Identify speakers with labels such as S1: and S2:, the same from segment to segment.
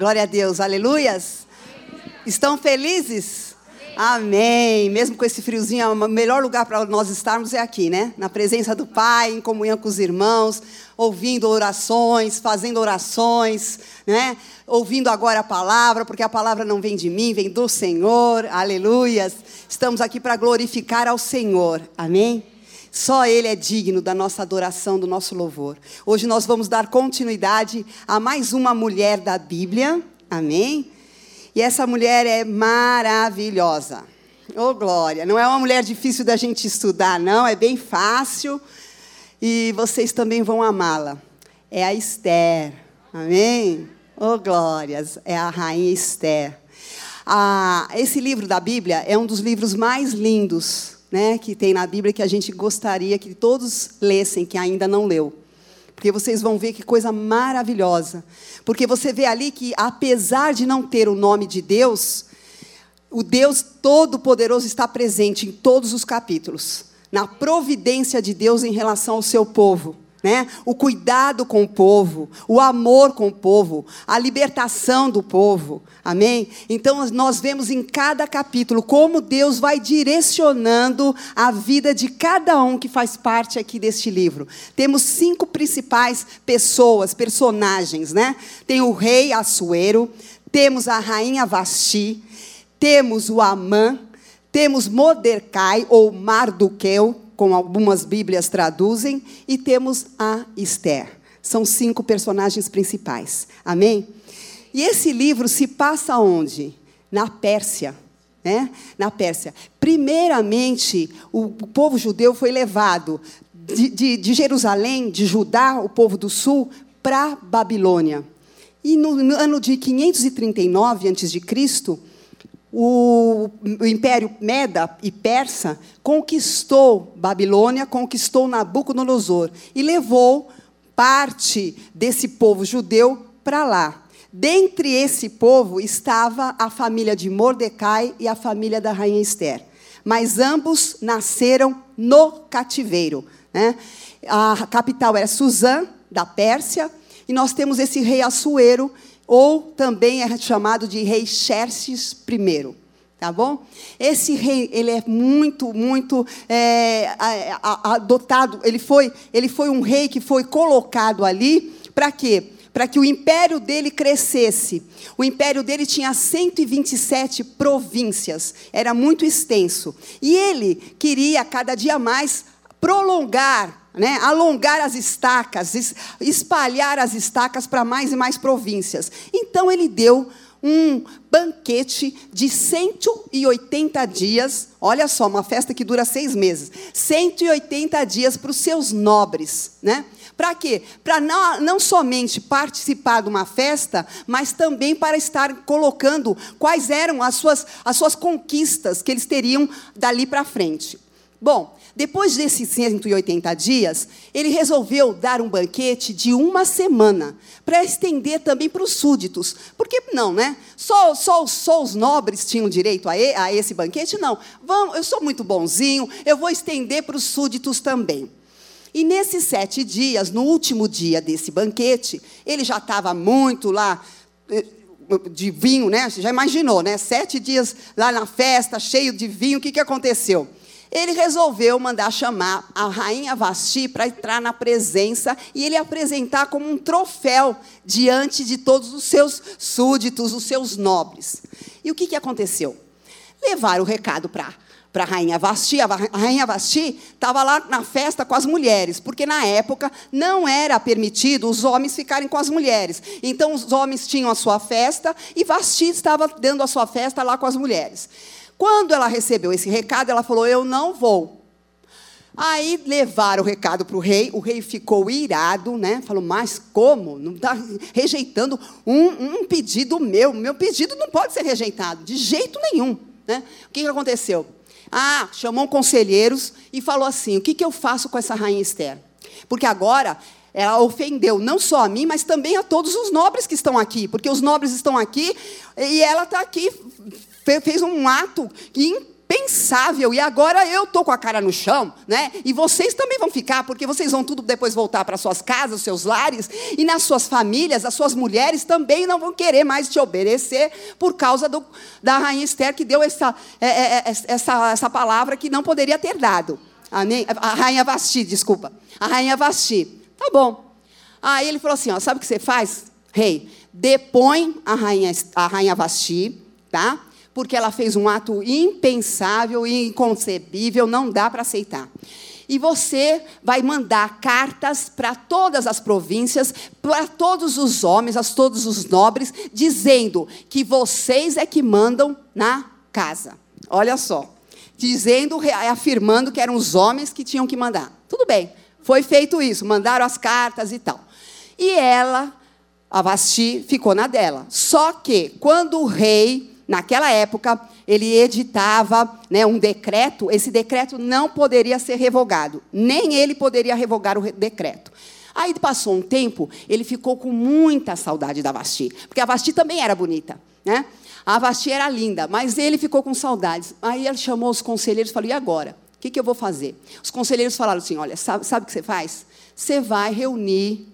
S1: Glória a Deus, aleluias. Estão felizes? Amém. Mesmo com esse friozinho, o melhor lugar para nós estarmos é aqui, né? Na presença do Pai, em comunhão com os irmãos, ouvindo orações, fazendo orações, né? Ouvindo agora a palavra, porque a palavra não vem de mim, vem do Senhor. Aleluias. Estamos aqui para glorificar ao Senhor. Amém. Só Ele é digno da nossa adoração, do nosso louvor. Hoje nós vamos dar continuidade a mais uma mulher da Bíblia. Amém? E essa mulher é maravilhosa. Oh, glória. Não é uma mulher difícil da gente estudar, não. É bem fácil. E vocês também vão amá-la. É a Esther. Amém? Oh, glórias. É a rainha Esther. Ah, esse livro da Bíblia é um dos livros mais lindos né, que tem na Bíblia que a gente gostaria que todos lessem, que ainda não leu. Porque vocês vão ver que coisa maravilhosa. Porque você vê ali que, apesar de não ter o nome de Deus, o Deus Todo-Poderoso está presente em todos os capítulos na providência de Deus em relação ao seu povo né? O cuidado com o povo, o amor com o povo, a libertação do povo. Amém? Então nós vemos em cada capítulo como Deus vai direcionando a vida de cada um que faz parte aqui deste livro. Temos cinco principais pessoas, personagens, né? Tem o rei Assuero, temos a rainha Vasti, temos o Amã, temos Mordecai ou Mardoqueu, como algumas Bíblias traduzem, e temos a Esther. São cinco personagens principais. Amém? E esse livro se passa onde? Na Pérsia. Né? Na Pérsia. Primeiramente, o, povo judeu foi levado de, de, de, Jerusalém, de Judá, o povo do sul, para Babilônia. E no, no ano de 539 a.C., o, Império Meda e Persa conquistou Babilônia, conquistou Nabucodonosor e levou parte desse povo judeu para lá. Dentre esse povo estava a família de Mordecai e a família da rainha Esther. Mas ambos nasceram no cativeiro. Né? A capital era Suzã, da Pérsia, e nós temos esse rei Assuero, ou também é chamado de rei Xerxes I. Tá bom? Esse rei, ele é muito, muito é, adotado. Ele foi, ele foi um rei que foi colocado ali para quê? Para que o império dele crescesse. O império dele tinha 127 províncias, era muito extenso. E ele queria cada dia mais prolongar né, alongar as estacas, espalhar as estacas para mais e mais províncias. Então ele deu um banquete de 180 dias. Olha só, uma festa que dura seis meses. 180 dias para os seus nobres. Né? Para quê? Para não, não somente participar de uma festa, mas também para estar colocando quais eram as suas, as suas conquistas que eles teriam dali para frente. Bom, depois desses 180 dias, ele resolveu dar um banquete de uma semana, para estender também para os súditos. Por que não, né? Só, só, só os nobres tinham direito a, a esse banquete? Não. Vamos, eu sou muito bonzinho, eu vou estender para os súditos também. E nesses sete dias, no último dia desse banquete, ele já estava muito lá eh, de vinho, né? Você já imaginou, né? Sete dias lá na festa, cheio de vinho, o que, que aconteceu? Ele resolveu mandar chamar a rainha Vasti para entrar na presença e ele apresentar como um troféu diante de todos os seus súditos, os seus nobres. E o que, que aconteceu? Levaram o recado para para a rainha Vasti. A rainha Vasti estava lá na festa com as mulheres, porque na época não era permitido os homens ficarem com as mulheres. Então os homens tinham a sua festa e Vasti estava dando a sua festa lá com as mulheres. Quando ela recebeu esse recado, ela falou: Eu não vou. Aí levaram o recado para o rei, o rei ficou irado, né? Falou, mas como? Não está rejeitando um, um, pedido meu. Meu pedido não pode ser rejeitado, de jeito nenhum. Né? O que, que aconteceu? Ah, chamou conselheiros e falou assim: o que, que eu faço com essa rainha Esther? Porque agora ela ofendeu não só a mim, mas também a todos os nobres que estão aqui, porque os nobres estão aqui e ela está aqui fez um ato impensável, e agora eu estou com a cara no chão, né? E vocês também vão ficar, porque vocês vão tudo depois voltar para suas casas, seus lares, e nas suas famílias, as suas mulheres também não vão querer mais te obedecer por causa do, da rainha Esther que deu essa, é, é, é essa, essa palavra que não poderia ter dado. Amém? A rainha Vasti, desculpa. A rainha Vasti. Tá bom. Aí ele falou assim: ó, sabe o que você faz? Rei, depõe a rainha, a rainha Vasti, tá? Porque ela fez um ato impensável e inconcebível, não dá para aceitar. E você vai mandar cartas para todas as províncias, para todos os homens, a todos os nobres, dizendo que vocês é que mandam na casa. Olha só. Dizendo, afirmando que eram os homens que tinham que mandar. Tudo bem, foi feito isso, mandaram as cartas e tal. E ela, a Vasti, ficou na dela. Só que, quando o rei, naquela época, ele editava né, um decreto, esse decreto não poderia ser revogado. Nem ele poderia revogar o decreto. Aí passou um tempo, ele ficou com muita saudade da Vasti, porque a Vasti também era bonita, né? A Vasti era linda, mas ele ficou com saudades. Aí ele chamou os conselheiros e falou: e agora? O que, que eu vou fazer? Os conselheiros falaram assim: olha, sabe, sabe o que você faz? Você vai reunir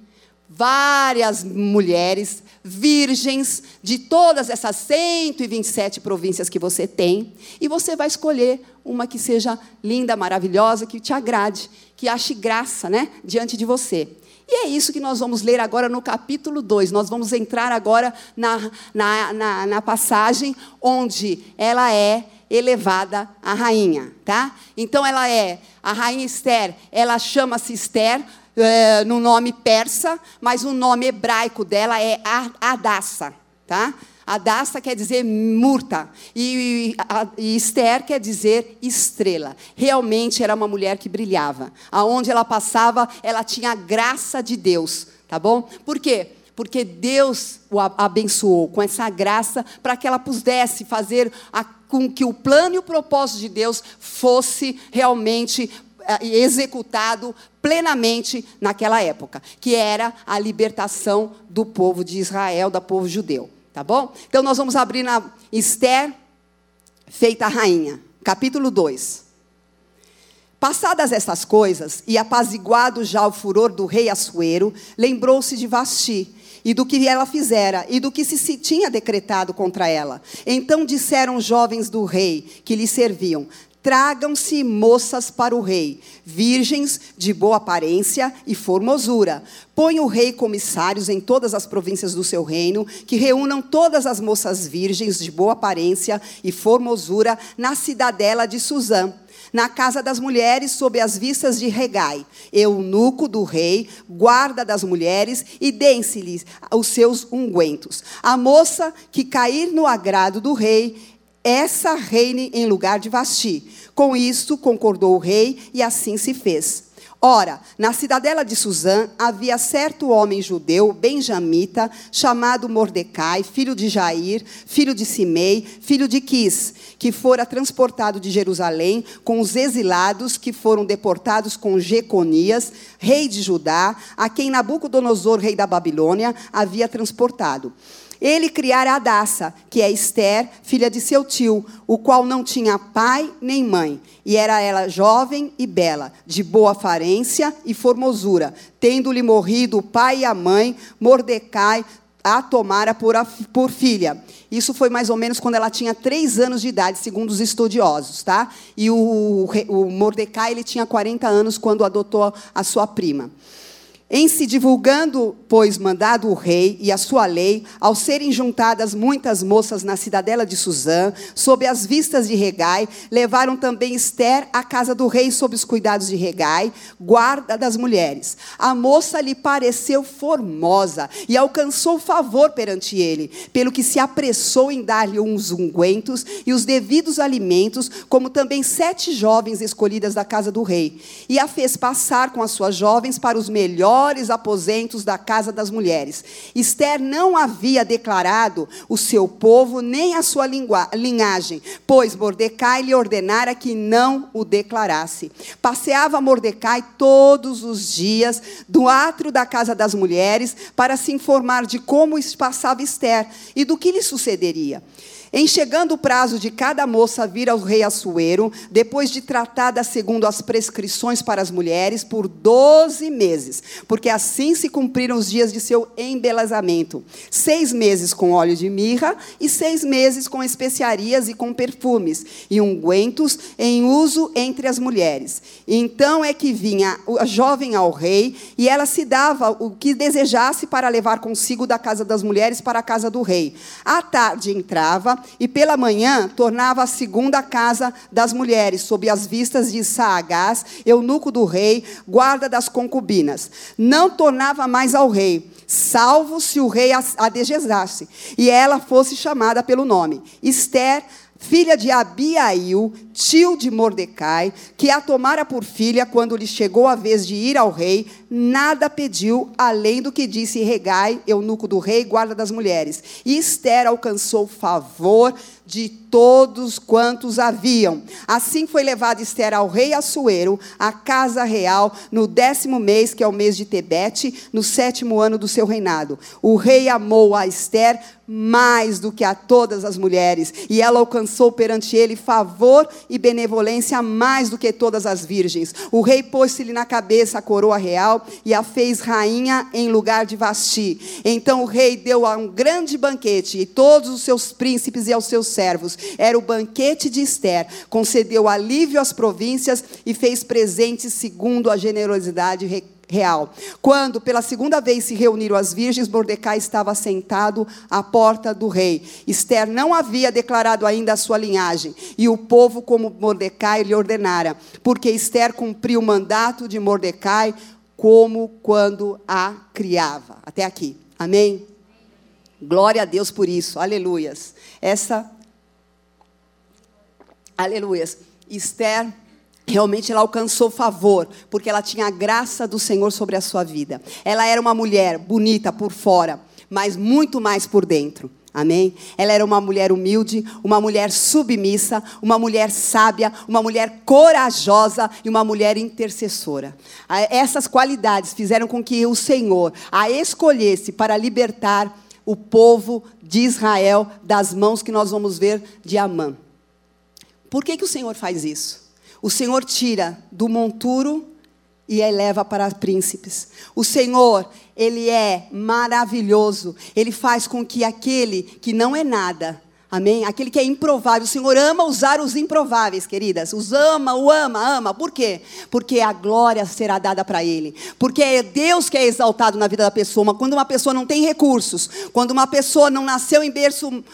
S1: várias mulheres virgens de todas essas 127 províncias que você tem, e você vai escolher uma que seja linda, maravilhosa, que te agrade, que ache graça, né, diante de você. E é isso que nós vamos ler agora no capítulo 2. Nós vamos entrar agora na, na, na, na passagem onde ela é elevada a rainha, tá? Então ela é a rainha Esther, ela chama-se Esther, é, no nome persa, mas o nome hebraico dela é Adassa, tá? Adassa quer dizer murta e, e, Esther quer dizer estrela. Realmente era uma mulher que brilhava. Aonde ela passava, ela tinha a graça de Deus, tá bom? Por quê? Porque Deus o abençoou com essa graça para que ela pudesse fazer a, com que o plano e o propósito de Deus fosse realmente eh, executado plenamente naquela época, que era a libertação do povo de Israel, do povo judeu. Tá bom? Então nós vamos abrir na Esther, feita rainha, capítulo 2. Passadas estas coisas, e apaziguado já o furor do rei Assuero, lembrou-se de Vasti, e do que ela fizera, e do que se tinha decretado contra ela. Então disseram jovens do rei, que lhe serviam: Tragam-se moças para o rei, virgens de boa aparência e formosura. Põe o rei comissários em todas as províncias do seu reino, que reúnam todas as moças virgens de boa aparência e formosura na cidadela de Suzã na casa das mulheres, sob as vistas de Regai, eunuco do rei, guarda das mulheres, e deem-se-lhes os seus ungüentos. A moça que cair no agrado do rei, essa reine em lugar de Vasti. Com isto concordou o rei e assim se fez. Ora, na cidadela de Suzã havia certo homem judeu, benjamita, chamado Mordecai, filho de Jair, filho de Simei, filho de Quis, que fora transportado de Jerusalém com os exilados que foram deportados com Jeconias, rei de Judá, a quem Nabucodonosor, rei da Babilônia, havia transportado. Ele criara Adassa, que é Esther, filha de seu tio, o qual não tinha pai nem mãe, e era ela jovem e bela, de boa aparência e formosura. Tendo-lhe morrido o pai e a mãe, Mordecai a tomara por, a, por filha. Isso foi mais ou menos quando ela tinha três anos de idade, segundo os estudiosos, tá? E o, o Mordecai ele tinha 40 anos quando adotou a sua prima. Em se divulgando, pois, mandado o rei e a sua lei, ao serem juntadas muitas moças na cidadela de Suzã, sob as vistas de Regai, levaram também Esther à casa do rei sob os cuidados de Regai, guarda das mulheres. A moça lhe pareceu formosa e alcançou favor perante ele, pelo que se apressou em dar-lhe uns ungüentos e os devidos alimentos, como também sete jovens escolhidas da casa do rei, e a fez passar com as suas jovens para os melhores melhores aposentos da casa das mulheres. Esther não havia declarado o seu povo nem a sua linhagem, pois Mordecai lhe ordenara que não o declarasse. Passeava Mordecai todos os dias do átrio da casa das mulheres para se informar de como passava Esther e do que lhe sucederia. Em chegando o prazo de cada moça vir ao rei Assuero, depois de tratada segundo as prescrições para as mulheres, por doze meses, porque assim se cumpriram os dias de seu embelezamento. Seis meses com óleo de mirra e seis meses com especiarias e com perfumes, e ungüentos em uso entre as mulheres. Então é que vinha a jovem ao rei, e ela se dava o que desejasse para levar consigo da casa das mulheres para a casa do rei. À tarde entrava, e pela manhã tornava a segunda casa das mulheres, sob as vistas de Saagás, eunuco do rei, guarda das concubinas. Não tornava mais ao rei, salvo se o rei a desejasse, e ela fosse chamada pelo nome. Esther, filha de Abiail, tio de Mordecai, que a tomara por filha quando lhe chegou a vez de ir ao rei, nada pediu além do que disse Regai, eunuco do rei, guarda das mulheres. E Esther alcançou favor de todos quantos haviam. Assim foi levada Esther ao rei Assuero, à casa real, no décimo mês, que é o mês de Tebete, no sétimo ano do seu reinado. O rei amou a Esther mais do que a todas as mulheres, e ela alcançou perante ele favor e benevolência mais do que todas as virgens. O rei pôs-lhe na cabeça a coroa real e a fez rainha em lugar de Vasti. Então o rei deu um grande banquete e todos os seus príncipes e aos seus servos. Era o banquete de Esther. Concedeu alívio às províncias e fez presentes segundo a generosidade real. Quando pela segunda vez se reuniram as virgens, Mordecai estava sentado à porta do rei. Esther não havia declarado ainda a sua linhagem, e o povo, como Mordecai lhe ordenara, porque Esther cumpriu o mandato de Mordecai como quando a criava. Até aqui. Amém? Glória a Deus por isso. Aleluias. Essa Aleluias. Esther realmente ela alcançou favor, porque ela tinha a graça do Senhor sobre a sua vida. Ela era uma mulher bonita por fora, mas muito mais por dentro. Amém? Ela era uma mulher humilde, uma mulher submissa, uma mulher sábia, uma mulher corajosa e uma mulher intercessora. Essas qualidades fizeram com que o Senhor a escolhesse para libertar o povo de Israel das mãos que nós vamos ver de Amã. Por que, que o Senhor faz isso? O Senhor tira do monturo e eleva para príncipes. O Senhor, Ele é maravilhoso. Ele faz com que aquele que não é nada, amém? Aquele que é improvável, o Senhor ama usar os improváveis, queridas. Os ama, o ama, ama. Por quê? Porque a glória será dada para Ele. Porque é Deus que é exaltado na vida da pessoa. Quando uma pessoa não tem recursos, quando uma pessoa não nasceu em berço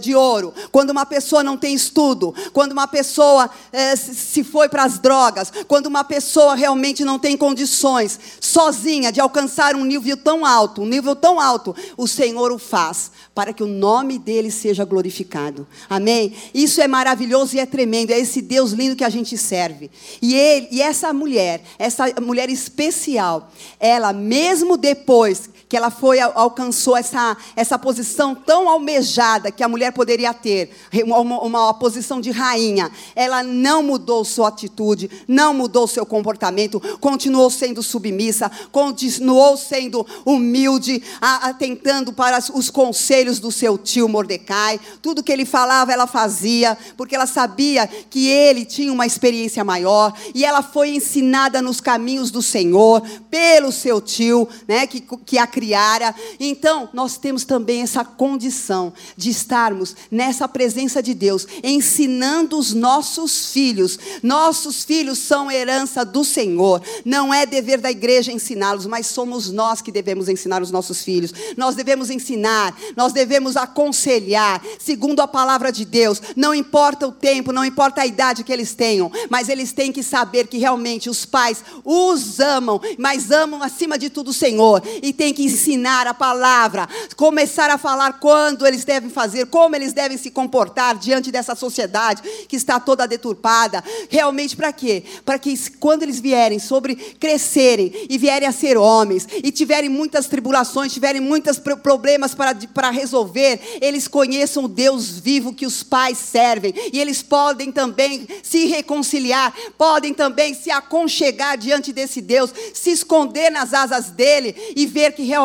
S1: de ouro, quando uma pessoa não tem estudo, quando uma pessoa eh, se foi para as drogas, quando uma pessoa realmente não tem condições, sozinha, de alcançar um nível tão alto, um nível tão alto, o Senhor o faz, para que o nome dele seja glorificado. Amém? Isso é maravilhoso e é tremendo, é esse Deus lindo que a gente serve. E, ele, e essa mulher, essa mulher especial, ela, mesmo depois que ela foi alcançou essa, essa posição tão almejada que a mulher poderia ter, uma, uma posição de rainha. Ela não mudou sua atitude, não mudou seu comportamento, continuou sendo submissa, continuou sendo humilde, atentando para os conselhos do seu tio Mordecai. Tudo que ele falava, ela fazia, porque ela sabia que ele tinha uma experiência maior e ela foi ensinada nos caminhos do Senhor pelo seu tio, né, que, que criara. Então, nós temos também essa condição de estarmos nessa presença de Deus, ensinando os nossos filhos. Nossos filhos são herança do Senhor. Não é dever da igreja ensiná-los, mas somos nós que devemos ensinar os nossos filhos. Nós devemos ensinar, nós devemos aconselhar, segundo a palavra de Deus. Não importa o tempo, não importa a idade que eles tenham, mas eles têm que saber que realmente os pais os amam, mas amam acima de tudo o Senhor e têm que ensinar a palavra, começar a falar quando eles devem fazer como eles devem se comportar diante dessa sociedade que está toda deturpada. Realmente para quê? Para que quando eles vierem sobre crescerem e vierem a ser homens e tiverem muitas tribulações, tiverem muitos problemas para, para resolver, eles conheçam o Deus vivo que os pais servem e eles podem também se reconciliar, podem também se aconchegar diante desse Deus, se esconder nas asas dele e ver que realmente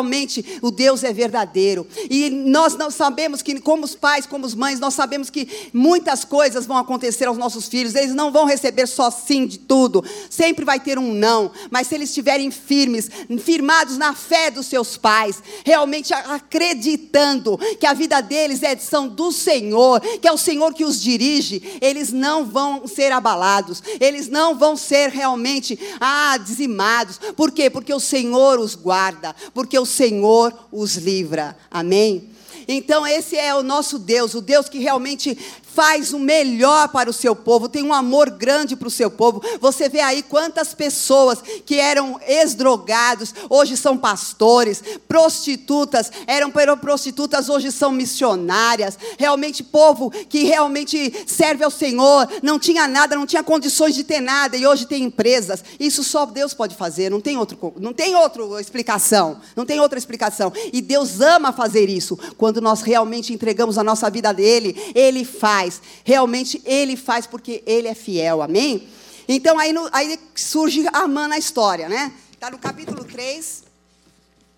S1: o Deus é verdadeiro. E nós não sabemos que, como os pais, como as mães, nós sabemos que muitas coisas vão acontecer aos nossos filhos, eles não vão receber só sim de tudo, sempre vai ter um não, mas se eles estiverem firmes, firmados na fé dos seus pais, realmente acreditando que a vida deles é são do Senhor, que é o Senhor que os dirige, eles não vão ser abalados, eles não vão ser realmente ah, dizimados. Por quê? Porque o Senhor os guarda, porque o Senhor os livra. Amém? Então, esse é o nosso Deus, o Deus que realmente faz o melhor para o seu povo, tem um amor grande para o seu povo. Você vê aí quantas pessoas que eram ex-drogados, hoje são pastores, prostitutas, eram prostitutas, hoje são missionárias. Realmente, povo que realmente serve ao Senhor, não tinha nada, não tinha condições de ter nada, e hoje tem empresas. Isso só Deus pode fazer, não tem, outro, não tem outra explicação. Não tem outra explicação. E Deus ama fazer isso. Quando nós realmente entregamos a nossa vida dele, Ele faz faz. Realmente ele faz porque ele é fiel. Amém? Então aí, no, aí surge Amã na história, né? Está no capítulo 3,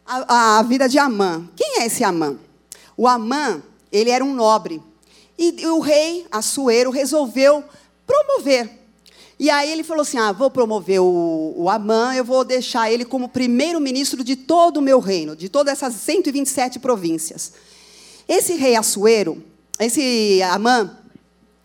S1: a, a, vida de Amã. Quem é esse Amã? O Amã, ele era um nobre. E, o rei, Assuero, resolveu promover. E aí ele falou assim: ah, vou promover o, o Amã, eu vou deixar ele como primeiro-ministro de todo o meu reino, de todas essas 127 províncias. Esse rei Assuero, esse Amã,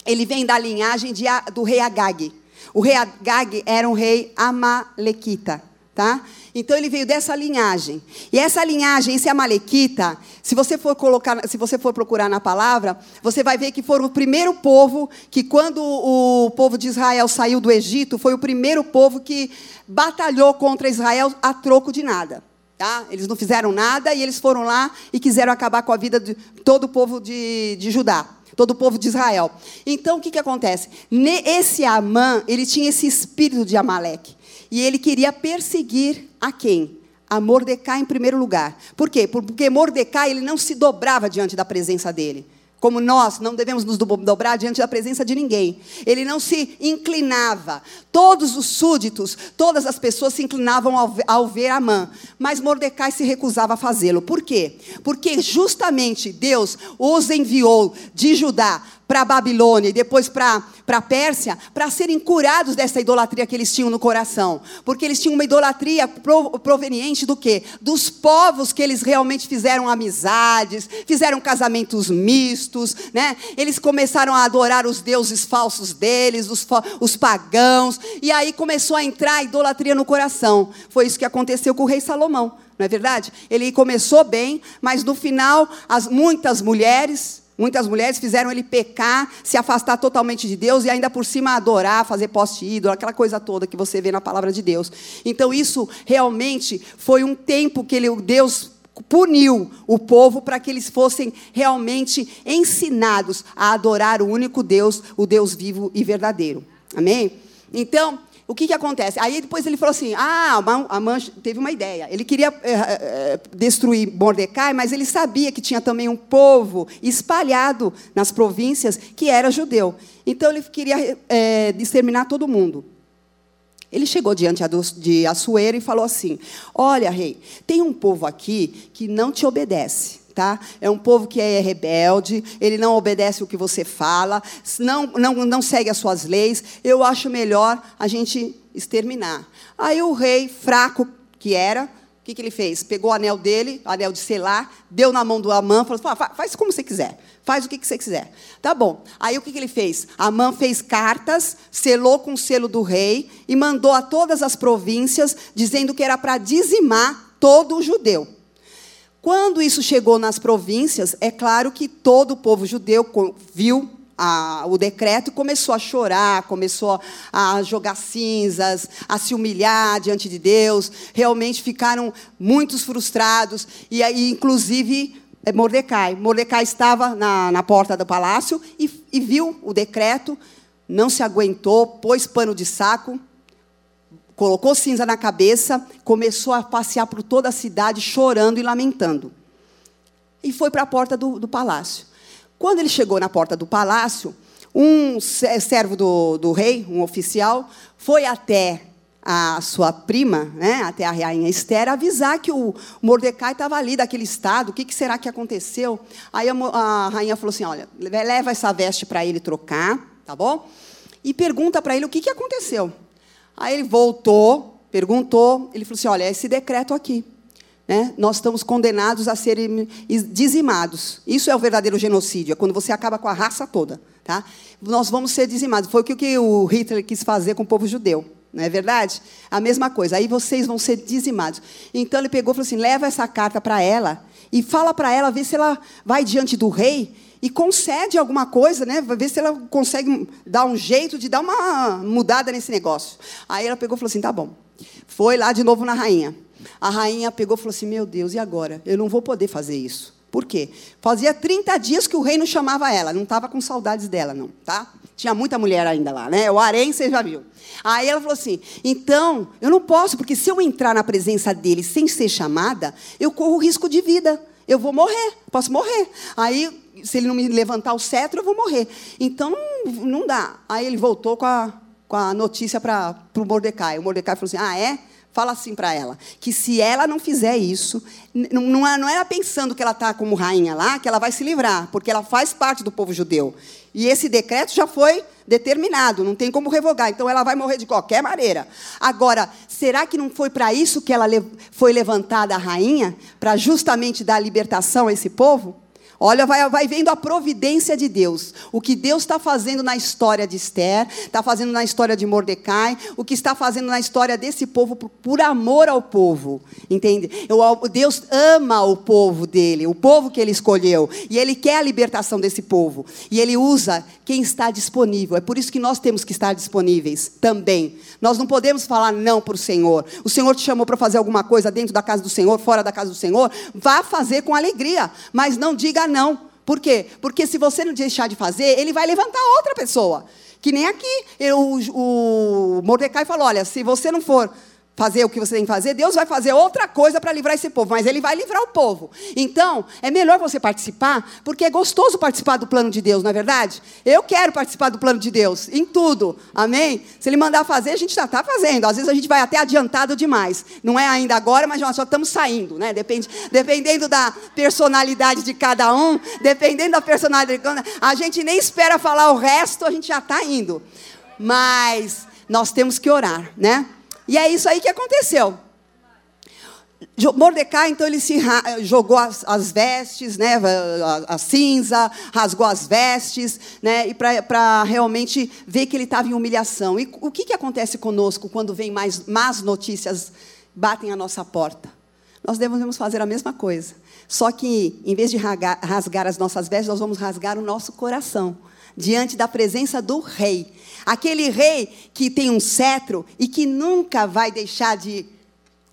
S1: ele vem da linhagem de, do rei Agag. O rei Agag era um rei amalequita, tá? Então ele veio dessa linhagem. E essa linhagem, esse amalequita, se você for colocar, se você for procurar na palavra, você vai ver que foram o primeiro povo que quando o povo de Israel saiu do Egito, foi o primeiro povo que batalhou contra Israel a troco de nada. Tá? Eles não fizeram nada e eles foram lá e quiseram acabar com a vida de todo o povo de, de Judá, todo o povo de Israel. Então, o que, que acontece? Esse Amã, ele tinha esse espírito de Amaleque. E ele queria perseguir a quem? A Mordecai em primeiro lugar. Por quê? Porque Mordecai ele não se dobrava diante da presença dele como nós não devemos nos dobrar diante da presença de ninguém. Ele não se inclinava. Todos os súditos, todas as pessoas se inclinavam ao, ver Amã, mas Mordecai se recusava a fazê-lo. Por quê? Porque justamente Deus os enviou de Judá para Babilônia e depois para a Pérsia, para serem curados dessa idolatria que eles tinham no coração. Porque eles tinham uma idolatria proveniente do quê? Dos povos que eles realmente fizeram amizades, fizeram casamentos mistos, né? Eles começaram a adorar os deuses falsos deles, os, os pagãos, e aí começou a entrar a idolatria no coração. Foi isso que aconteceu com o rei Salomão. Não é verdade? Ele começou bem, mas no final, as, muitas mulheres, Muitas mulheres fizeram ele pecar, se afastar totalmente de Deus e ainda por cima adorar, fazer poste ídolo, aquela coisa toda que você vê na palavra de Deus. Então isso realmente foi um tempo que ele, Deus puniu o povo para que eles fossem realmente ensinados a adorar o único Deus, o Deus vivo e verdadeiro. Amém? Então, o que, que acontece? Aí depois ele falou assim: ah, Amã teve uma ideia. Ele queria é, é, destruir Mordecai, mas ele sabia que tinha também um povo espalhado nas províncias que era judeu. Então ele queria é, exterminar todo mundo. Ele chegou diante de Assuero e falou assim: Olha, rei, tem um povo aqui que não te obedece. Tá? É um povo que é rebelde, ele não obedece o que você fala, não, não, não segue as suas leis. Eu acho melhor a gente exterminar. Aí o rei, fraco que era, o que, que ele fez? Pegou o anel dele, o anel de selar, deu na mão do Amã, falou: assim, faz como você quiser, faz o que, que você quiser. Tá bom. Aí o que, que ele fez? Amã fez cartas, selou com o selo do rei e mandou a todas as províncias, dizendo que era para dizimar todo o judeu. Quando isso chegou nas províncias, é claro que todo o povo judeu viu a, o decreto e começou a chorar, começou a jogar cinzas, a se humilhar diante de Deus. Realmente ficaram muitos frustrados e aí, inclusive, é Mordecai. Mordecai estava na, na porta do palácio e, e viu o decreto, não se aguentou, pôs pano de saco, colocou cinza na cabeça, começou a passear por toda a cidade chorando e lamentando. E foi para a porta do, do, palácio. Quando ele chegou na porta do palácio, um servo do, do rei, um oficial, foi até a sua prima, né, até a rainha Esther, avisar que o Mordecai estava ali, daquele estado, o que, que, será que aconteceu? Aí a, a rainha falou assim: olha, leva essa veste para ele trocar, tá bom? E pergunta para ele o que, que aconteceu. Aí ele voltou, perguntou, ele falou assim: olha, esse decreto aqui. Né, nós estamos condenados a serem dizimados. Isso é o verdadeiro genocídio, é quando você acaba com a raça toda. Tá? Nós vamos ser dizimados. Foi o que o Hitler quis fazer com o povo judeu. Não é verdade? A mesma coisa. Aí vocês vão ser dizimados. Então ele pegou e falou assim: leva essa carta para ela e fala para ela, vê se ela vai diante do rei e concede alguma coisa, né? Ver se ela consegue dar um jeito de dar uma mudada nesse negócio. Aí ela pegou e falou assim: tá bom. Foi lá de novo na rainha. A rainha pegou e falou assim: meu Deus, e agora? Eu não vou poder fazer isso. Por quê? Fazia 30 dias que o rei não chamava ela, não estava com saudades dela, não, tá? Tinha muita mulher ainda lá, né? O harém, você já viu. Aí ela falou assim: então, eu não posso, porque se eu entrar na presença dele sem ser chamada, eu corro risco de vida. Eu vou morrer, posso morrer. Aí, se ele não me levantar o cetro, eu vou morrer. Então, não, dá. Aí ele voltou com a, com a notícia para o Mordecai. O Mordecai falou assim: ah, é? Fala assim para ela, que se ela não fizer isso, não, não era pensando que ela está como rainha lá, que ela vai se livrar, porque ela faz parte do povo judeu. E esse decreto já foi determinado, não tem como revogar, então ela vai morrer de qualquer maneira. Agora, será que não foi para isso que ela foi levantada a rainha? Para justamente dar libertação a esse povo? Olha, vai, vai vendo a providência de Deus. O que Deus está fazendo na história de Esther, está fazendo na história de Mordecai, o que está fazendo na história desse povo por, por amor ao povo. Entende? Deus ama o povo dele, o povo que ele escolheu. E ele quer a libertação desse povo. E ele usa quem está disponível. É por isso que nós temos que estar disponíveis também. Nós não podemos falar não para o Senhor. O Senhor te chamou para fazer alguma coisa dentro da casa do Senhor, fora da casa do Senhor. Vá fazer com alegria. Mas não diga não. Por quê? Porque se você não deixar de fazer, ele vai levantar outra pessoa. Que nem aqui. Eu, o, o Mordecai falou: olha, se você não for fazer o que você tem que fazer, Deus vai fazer outra coisa para livrar esse povo, mas Ele vai livrar o povo. Então, é melhor você participar, porque é gostoso participar do plano de Deus, não é verdade? Eu quero participar do plano de Deus, em tudo, amém? Se Ele mandar fazer, a gente já está fazendo. Às vezes a gente vai até adiantado demais. Não é ainda agora, mas nós só estamos saindo, né? Depende, dependendo da personalidade de cada um, dependendo da personalidade, a gente nem espera falar o resto, a gente já está indo. Mas nós temos que orar, né? E é isso aí que aconteceu. Mordecai, então, ele se jogou as, as, vestes, né, a, a, cinza, rasgou as vestes, né, e para realmente ver que ele estava em humilhação. E o que, que acontece conosco quando vem mais más notícias batem a nossa porta? Nós devemos fazer a mesma coisa. Só que, em vez de rasgar as nossas vestes, nós vamos rasgar o nosso coração diante da presença do rei. Aquele rei que tem um cetro e que nunca vai deixar de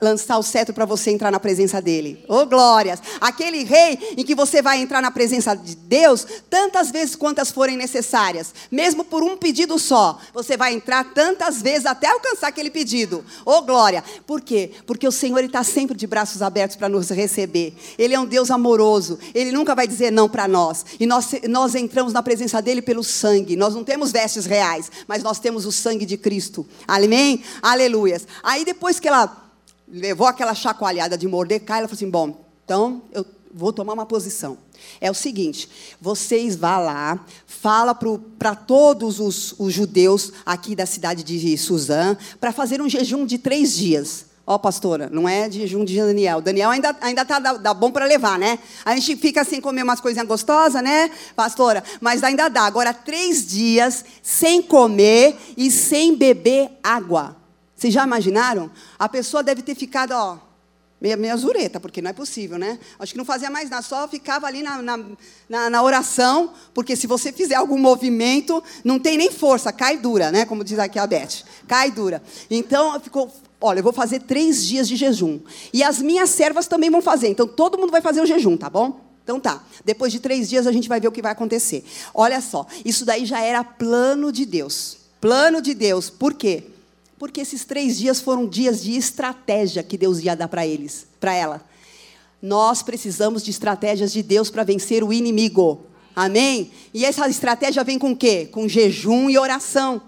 S1: lançar o cetro para você entrar na presença dele. Oh, glórias! Aquele rei em que você vai entrar na presença de Deus tantas vezes quantas forem necessárias, mesmo por um pedido só. Você vai entrar tantas vezes até alcançar aquele pedido. Oh, glória! Por quê? Porque o Senhor está sempre de braços abertos para nos receber. Ele é um Deus amoroso. Ele nunca vai dizer não para nós. E nós, nós entramos na presença dele pelo sangue. Nós não temos vestes reais, mas nós temos o sangue de Cristo. Amém? Aleluias. Aí depois que ela levou aquela chacoalhada de Mordecai, ela falou assim: bom, então eu vou tomar uma posição. É o seguinte: vocês vá lá, fala para todos os, os, judeus aqui da cidade de Suzã para fazer um jejum de três dias. Ó, oh, pastora, não é jejum de Daniel. Daniel ainda ainda tá dá, dá bom para levar, né? A gente fica sem comer umas coisinhas gostosas, né, pastora? Mas ainda dá. Agora três dias sem comer e sem beber água. Vocês já imaginaram? A pessoa deve ter ficado, ó, meia, meia zureta, porque não é possível, né? Acho que não fazia mais nada, só ficava ali na, na, na, na oração, porque se você fizer algum movimento, não tem nem força, cai dura, né? Como diz aqui a Beth, cai dura. Então, ficou, olha, eu vou fazer três dias de jejum. E as minhas servas também vão fazer, então todo mundo vai fazer o jejum, tá bom? Então tá. Depois de três dias a gente vai ver o que vai acontecer. Olha só, isso daí já era plano de Deus. Plano de Deus. Por quê? Porque esses três dias foram dias de estratégia que Deus ia dar para eles, para ela. Nós precisamos de estratégias de Deus para vencer o inimigo. Amém? E essa estratégia vem com o quê? Com jejum e oração.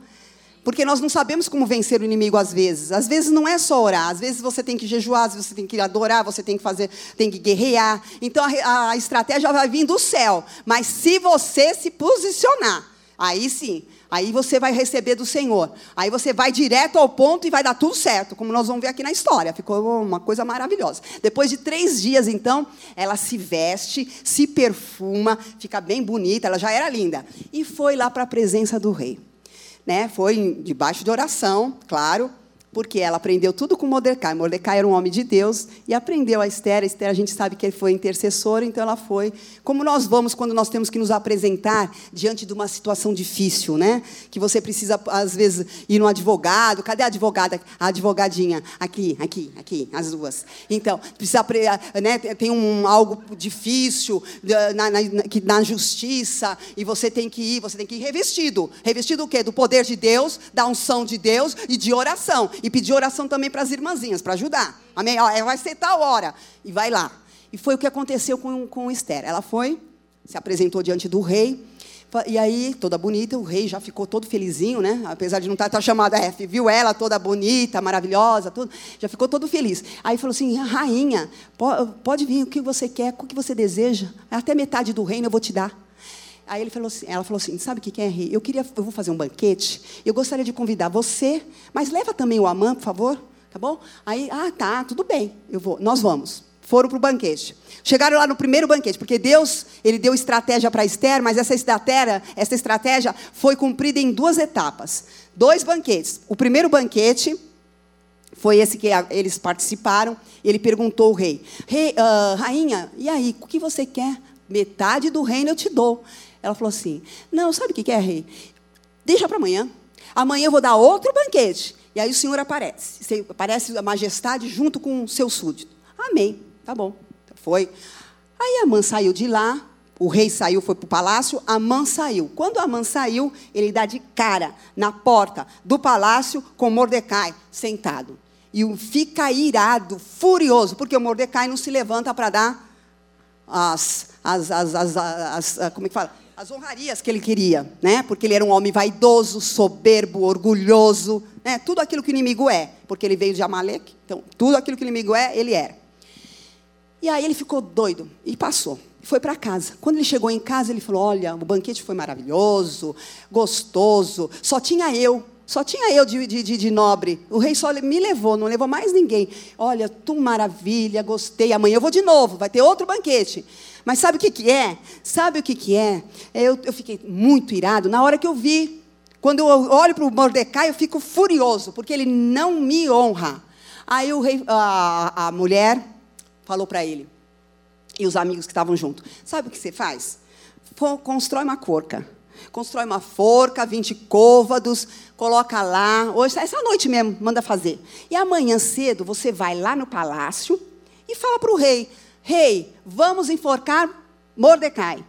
S1: Porque nós não sabemos como vencer o inimigo às vezes. Às vezes não é só orar, às vezes você tem que jejuar, às vezes você tem que adorar, você tem que fazer, tem que guerrear. Então a, a estratégia vai vir do céu. Mas se você se posicionar, aí sim, aí você vai receber do Senhor. Aí você vai direto ao ponto e vai dar tudo certo, como nós vamos ver aqui na história. Ficou uma coisa maravilhosa. Depois de três dias, então, ela se veste, se perfuma, fica bem bonita, ela já era linda. E foi lá para a presença do rei né? Foi debaixo de oração, claro, porque ela aprendeu tudo com Mordecai. Mordecai era um homem de Deus e aprendeu a Esther. A Esther, a gente sabe que ele foi intercessor, então ela foi. Como nós vamos quando nós temos que nos apresentar diante de uma situação difícil, né? Que você precisa, às vezes, ir no advogado. Cadê a advogada? A advogadinha. Aqui, aqui, aqui, as duas. Então, precisa, né? Tem um, algo difícil na, na, na justiça e você tem que ir, você tem que ir revestido. Revestido o quê? Do poder de Deus, da unção de Deus e de oração e pedir oração também para as irmãzinhas, para ajudar. Amém? Ó, vai ser tal hora. E vai lá. E foi o que aconteceu com, com Esther. Ela foi, se apresentou diante do rei. E aí, toda bonita, o rei já ficou todo felizinho, né? Apesar de não estar, tá, estar tá chamada F, viu ela toda bonita, maravilhosa, tudo, já ficou todo feliz. Aí falou assim: rainha, pode vir o que você quer, o que você deseja, até metade do reino eu vou te dar. Aí ele falou assim, ela falou assim, sabe o que é, Rei? Eu queria, eu vou fazer um banquete, eu gostaria de convidar você, mas leva também o Amã, por favor, tá bom? Aí, ah, tá, tudo bem, eu vou, nós vamos. Foram para o banquete. Chegaram lá no primeiro banquete, porque Deus, ele deu estratégia para Esther, mas essa estratégia, essa estratégia foi cumprida em duas etapas. Dois banquetes. O primeiro banquete foi esse que eles participaram. Ele perguntou ao rei: rei uh, rainha, e aí, o que você quer? Metade do reino eu te dou. Ela falou assim: Não, sabe o que é, rei? Deixa para amanhã. Amanhã eu vou dar outro banquete. E aí o Senhor aparece. Aparece a majestade junto com o seu súdito. Amém. Tá bom. Foi. Aí a mãe saiu de lá. O rei saiu, foi para o palácio. A mãe saiu. Quando a mãe saiu, ele dá de cara na porta do palácio com Mordecai sentado. E fica irado, furioso, porque o Mordecai não se levanta para dar as, as, as, as, como é que fala? As honrarias que ele queria, né? Porque ele era um homem vaidoso, soberbo, orgulhoso, né? Tudo aquilo que o inimigo é, porque ele veio de Amaleque. Então, tudo aquilo que o inimigo é, ele era. E aí ele ficou doido e passou. Foi para casa. Quando ele chegou em casa, ele falou: Olha, o banquete foi maravilhoso, gostoso. Só tinha eu. Só tinha eu de, de, de, nobre. O rei só me levou, não levou mais ninguém. Olha, tu maravilha, gostei. Amanhã eu vou de novo, vai ter outro banquete. Mas sabe o que, que é? Sabe o que, que é? Eu, eu fiquei muito irado na hora que eu vi. Quando eu olho para o Mordecai, eu fico furioso, porque ele não me honra. Aí o rei, a, a mulher falou para ele, e os amigos que estavam junto: Sabe o que você faz? Constrói uma corca. Constrói uma forca, 20 côvados, coloca lá. Hoje, essa noite mesmo, manda fazer. E amanhã cedo você vai lá no palácio e fala para o rei: Rei, vamos enforcar Mordecai.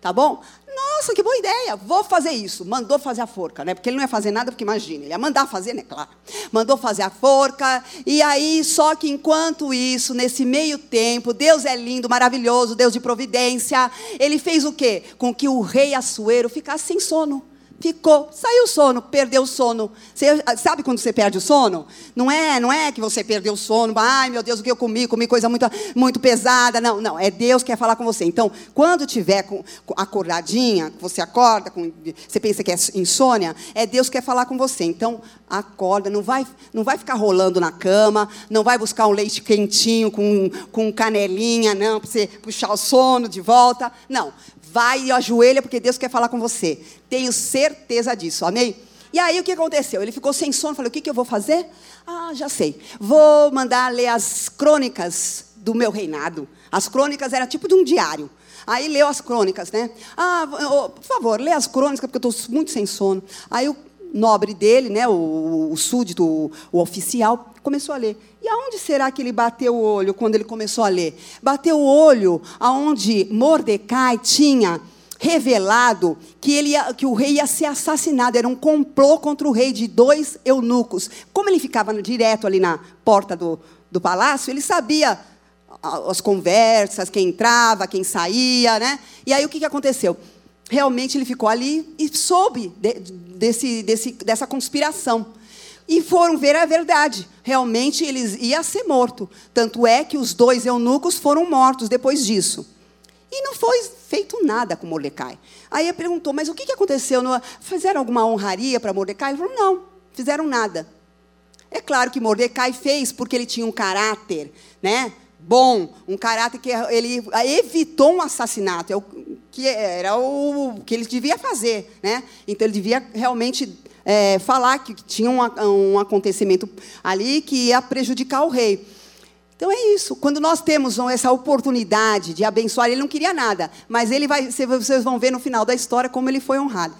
S1: Tá bom? Nossa, que boa ideia, vou fazer isso. Mandou fazer a forca, né? Porque ele não ia fazer nada, porque imagina, ele ia mandar fazer, né? Claro. Mandou fazer a forca, e aí, só que enquanto isso, nesse meio tempo, Deus é lindo, maravilhoso, Deus de providência, ele fez o quê? Com que o rei Assuero ficasse sem sono. Ficou, saiu o sono, perdeu o sono. Você sabe quando você perde o sono? Não é, não é que você perdeu o sono, ai meu Deus, o que eu comi? Comi coisa muito, muito pesada. Não, não, é Deus que quer falar com você. Então, quando tiver com, acordadinha, você acorda, com, você pensa que é insônia, é Deus que quer falar com você. Então, acorda, não vai, não vai ficar rolando na cama, não vai buscar um leite quentinho com, com canelinha, não, para você puxar o sono de volta. Não, vai e ajoelha, porque Deus quer falar com você. Tenho certeza disso, amém? E aí o que aconteceu? Ele ficou sem sono, falei, o que, que eu vou fazer? Ah, já sei. Vou mandar ler as crônicas do meu reinado. As crônicas era tipo de um diário. Aí leu as crônicas, né? Ah, por favor, lê as crônicas, porque eu estou muito sem sono. Aí o nobre dele, né, o, o súdito, o, o oficial, começou a ler. E aonde será que ele bateu o olho quando ele começou a ler? Bateu o olho aonde Mordecai tinha revelado que, ele ia, que o rei ia ser assassinado. Era um complô contra o rei de dois eunucos. Como ele ficava direto ali na porta do, do palácio, ele sabia as conversas, quem entrava, quem saía, né? E aí o que, que aconteceu? Realmente ele ficou ali e soube de, desse, desse, dessa conspiração. E foram ver a verdade. Realmente eles ia ser morto. Tanto é que os dois eunucos foram mortos depois disso. E não foi feito nada com Mordecai. Aí ele perguntou, mas o que aconteceu? Fizeram alguma honraria para Mordecai? Ele falou, não, fizeram nada. É claro que Mordecai fez porque ele tinha um caráter, né? Bom, um caráter que ele evitou um assassinato, é o que era o que ele devia fazer, né? Então ele devia realmente é, falar que tinha um, um acontecimento ali que ia prejudicar o rei. Então é isso. Quando nós temos essa oportunidade de abençoar, ele não queria nada, mas ele vai, vocês vão ver no final da história como ele foi honrado.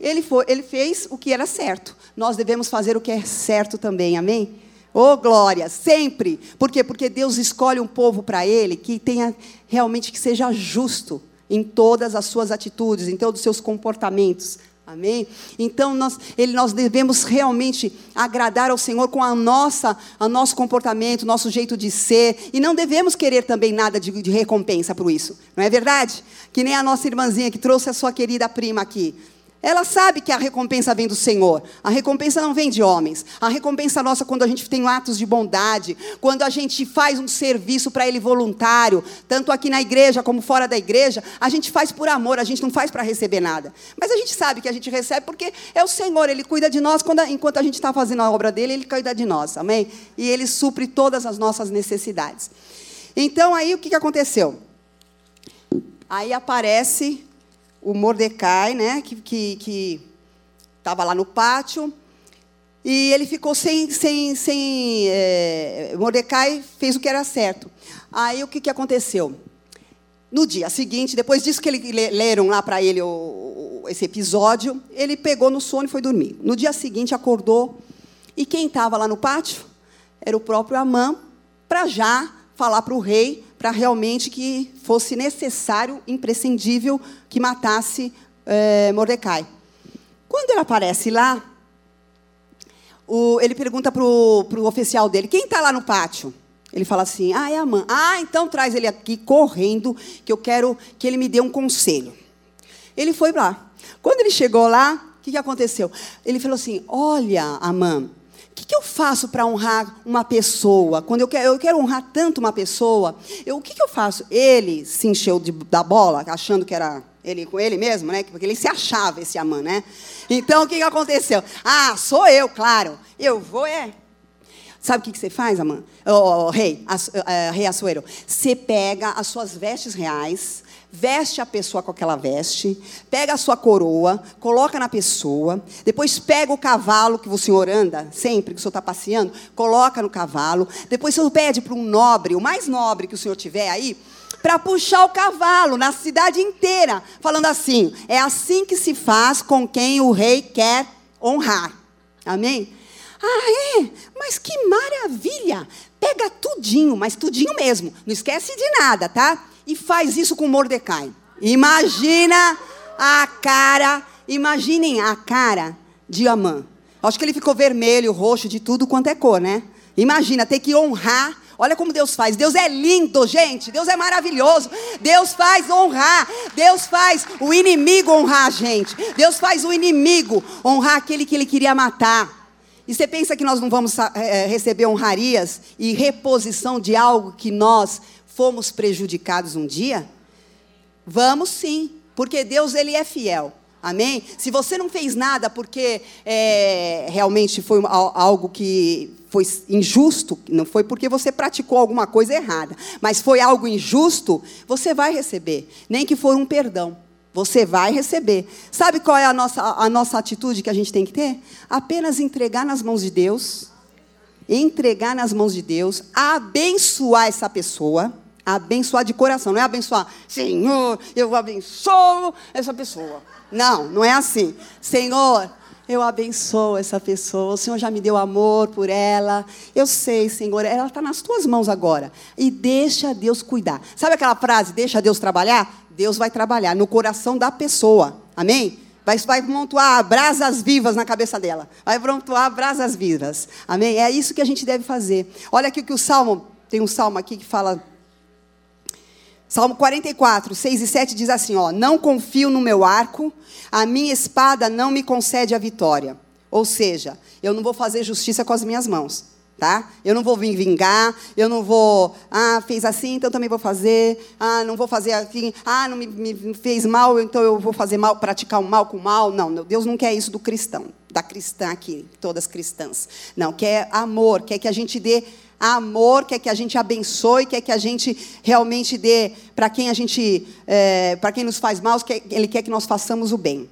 S1: Ele, foi, ele fez o que era certo. Nós devemos fazer o que é certo também, amém? Oh, glória, sempre. Por quê? Porque Deus escolhe um povo para Ele que tenha realmente que seja justo em todas as suas atitudes, em todos os seus comportamentos. Amém? Então nós, ele, nós devemos realmente agradar ao Senhor com a nossa, o nosso comportamento, nosso jeito de ser, e não devemos querer também nada de, de recompensa por isso. Não é verdade? Que nem a nossa irmãzinha que trouxe a sua querida prima aqui. Ela sabe que a recompensa vem do Senhor. A recompensa não vem de homens. A recompensa nossa quando a gente tem atos de bondade, quando a gente faz um serviço para Ele voluntário, tanto aqui na igreja como fora da igreja, a gente faz por amor, a gente não faz para receber nada. Mas a gente sabe que a gente recebe porque é o Senhor, Ele cuida de nós quando, enquanto a gente está fazendo a obra dele, Ele cuida de nós, amém? E Ele supre todas as nossas necessidades. Então aí o que, que aconteceu? Aí aparece o Mordecai, né, que estava lá no pátio, e ele ficou sem. sem, sem é, Mordecai fez o que era certo. Aí o que, que aconteceu? No dia seguinte, depois disso que ele, leram lá para ele o, o, esse episódio, ele pegou no sono e foi dormir. No dia seguinte, acordou, e quem estava lá no pátio? Era o próprio Amã, para já falar para o rei para realmente que fosse necessário, imprescindível, que matasse é, Mordecai. Quando ele aparece lá, o, ele pergunta para o oficial dele: quem está lá no pátio? Ele fala assim: ah, é a mãe. Ah, então traz ele aqui correndo, que eu quero que ele me dê um conselho. Ele foi lá. Quando ele chegou lá, o que, que aconteceu? Ele falou assim: olha, Amã, que, que, eu faço para honrar uma pessoa? Quando eu quero, eu quero honrar tanto uma pessoa, eu, o que, que eu faço? Ele se encheu de, da bola, achando que era ele com ele mesmo, né? Porque ele se achava esse Amã, né? Então o que, que aconteceu? Ah, sou eu, claro. Eu vou é. Sabe o que, que você faz, Amã? Oh, oh, rei, a, uh, rei Assuero. Você pega as suas vestes reais, veste a pessoa com aquela veste, pega a sua coroa, coloca na pessoa, depois pega o cavalo que o senhor anda, sempre que o senhor está passeando, coloca no cavalo, depois você pede para um nobre, o mais nobre que o senhor tiver aí, para puxar o cavalo na cidade inteira, falando assim: é assim que se faz com quem o rei quer honrar. Amém? Ah, é? Mas que maravilha! Pega tudinho, mas tudinho mesmo. Não esquece de nada, tá? E faz isso com Mordecai. Imagina a cara, imaginem a cara de Amã. Acho que ele ficou vermelho, roxo, de tudo quanto é cor, né? Imagina, ter que honrar. Olha como Deus faz. Deus é lindo, gente. Deus é maravilhoso. Deus faz honrar. Deus faz o inimigo honrar a gente. Deus faz o inimigo honrar aquele que ele queria matar. E você pensa que nós não vamos é, receber honrarias e reposição de algo que nós fomos prejudicados um dia? Vamos sim, porque Deus ele é fiel. Amém? Se você não fez nada porque é, realmente foi algo que foi injusto, não foi porque você praticou alguma coisa errada, mas foi algo injusto, você vai receber, nem que for um perdão. Você vai receber. Sabe qual é a nossa, a nossa atitude que a gente tem que ter? Apenas entregar nas mãos de Deus, entregar nas mãos de Deus, abençoar essa pessoa Abençoar de coração, não é abençoar, Senhor, eu abençoo essa pessoa. Não, não é assim. Senhor, Eu abençoo essa pessoa. O Senhor já me deu amor por ela. Eu sei, Senhor, ela está nas tuas mãos agora. E deixa Deus cuidar. Sabe aquela frase, deixa Deus trabalhar? Deus vai trabalhar no coração da pessoa. Amém? Vai, vai montuar brasas vivas na cabeça dela. Vai montuar brasas vivas. Amém? É isso que a gente deve fazer. Olha aqui o que o Salmo, tem um salmo aqui que fala. Salmo 44, 6 e 7 diz assim: ó, Não confio no meu arco, a minha espada não me concede a vitória. Ou seja, eu não vou fazer justiça com as minhas mãos tá? Eu não vou vir vingar, eu não vou, ah, fez assim, então também vou fazer, ah, não vou fazer assim, ah, não me, me fez mal, então eu vou fazer mal, praticar o mal com o mal. Não, Deus não quer isso do cristão, da cristã aqui, todas cristãs. Não, quer amor, quer que a gente dê amor, quer que a gente abençoe, quer que a gente realmente dê para quem a gente, é, para quem nos faz mal, Ele quer que nós façamos o bem.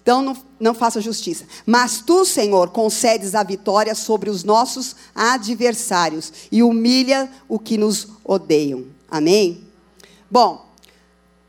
S1: Então não, não faça justiça. Mas tu, Senhor, concedes a vitória sobre os nossos adversários e humilha o que nos odeiam. Amém? Bom,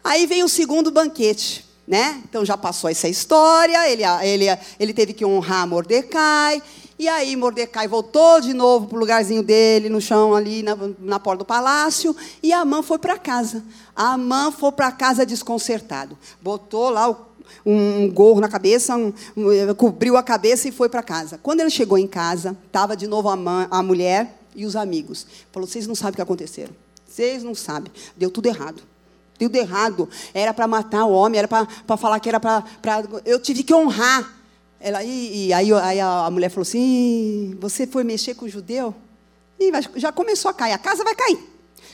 S1: aí vem o segundo banquete. Né? Então já passou essa história, ele, ele, ele teve que honrar Mordecai, e aí Mordecai voltou de novo para o lugarzinho dele, no chão ali, na, na porta do palácio, e Amã foi para casa. Amã foi para casa desconcertado. Botou lá o um gorro na cabeça, um, um, cobriu a cabeça e foi para casa. Quando ele chegou em casa, estava de novo a, mãe, a mulher e os amigos. Falou: vocês não sabem o que aconteceu. Vocês não sabem. Deu tudo errado. Deu tudo errado. Era para matar o homem, era para falar que era para. Eu tive que honrar. Ela, e, e aí, aí, a mulher falou assim: você foi mexer com o judeu? E já começou a cair. A casa vai cair.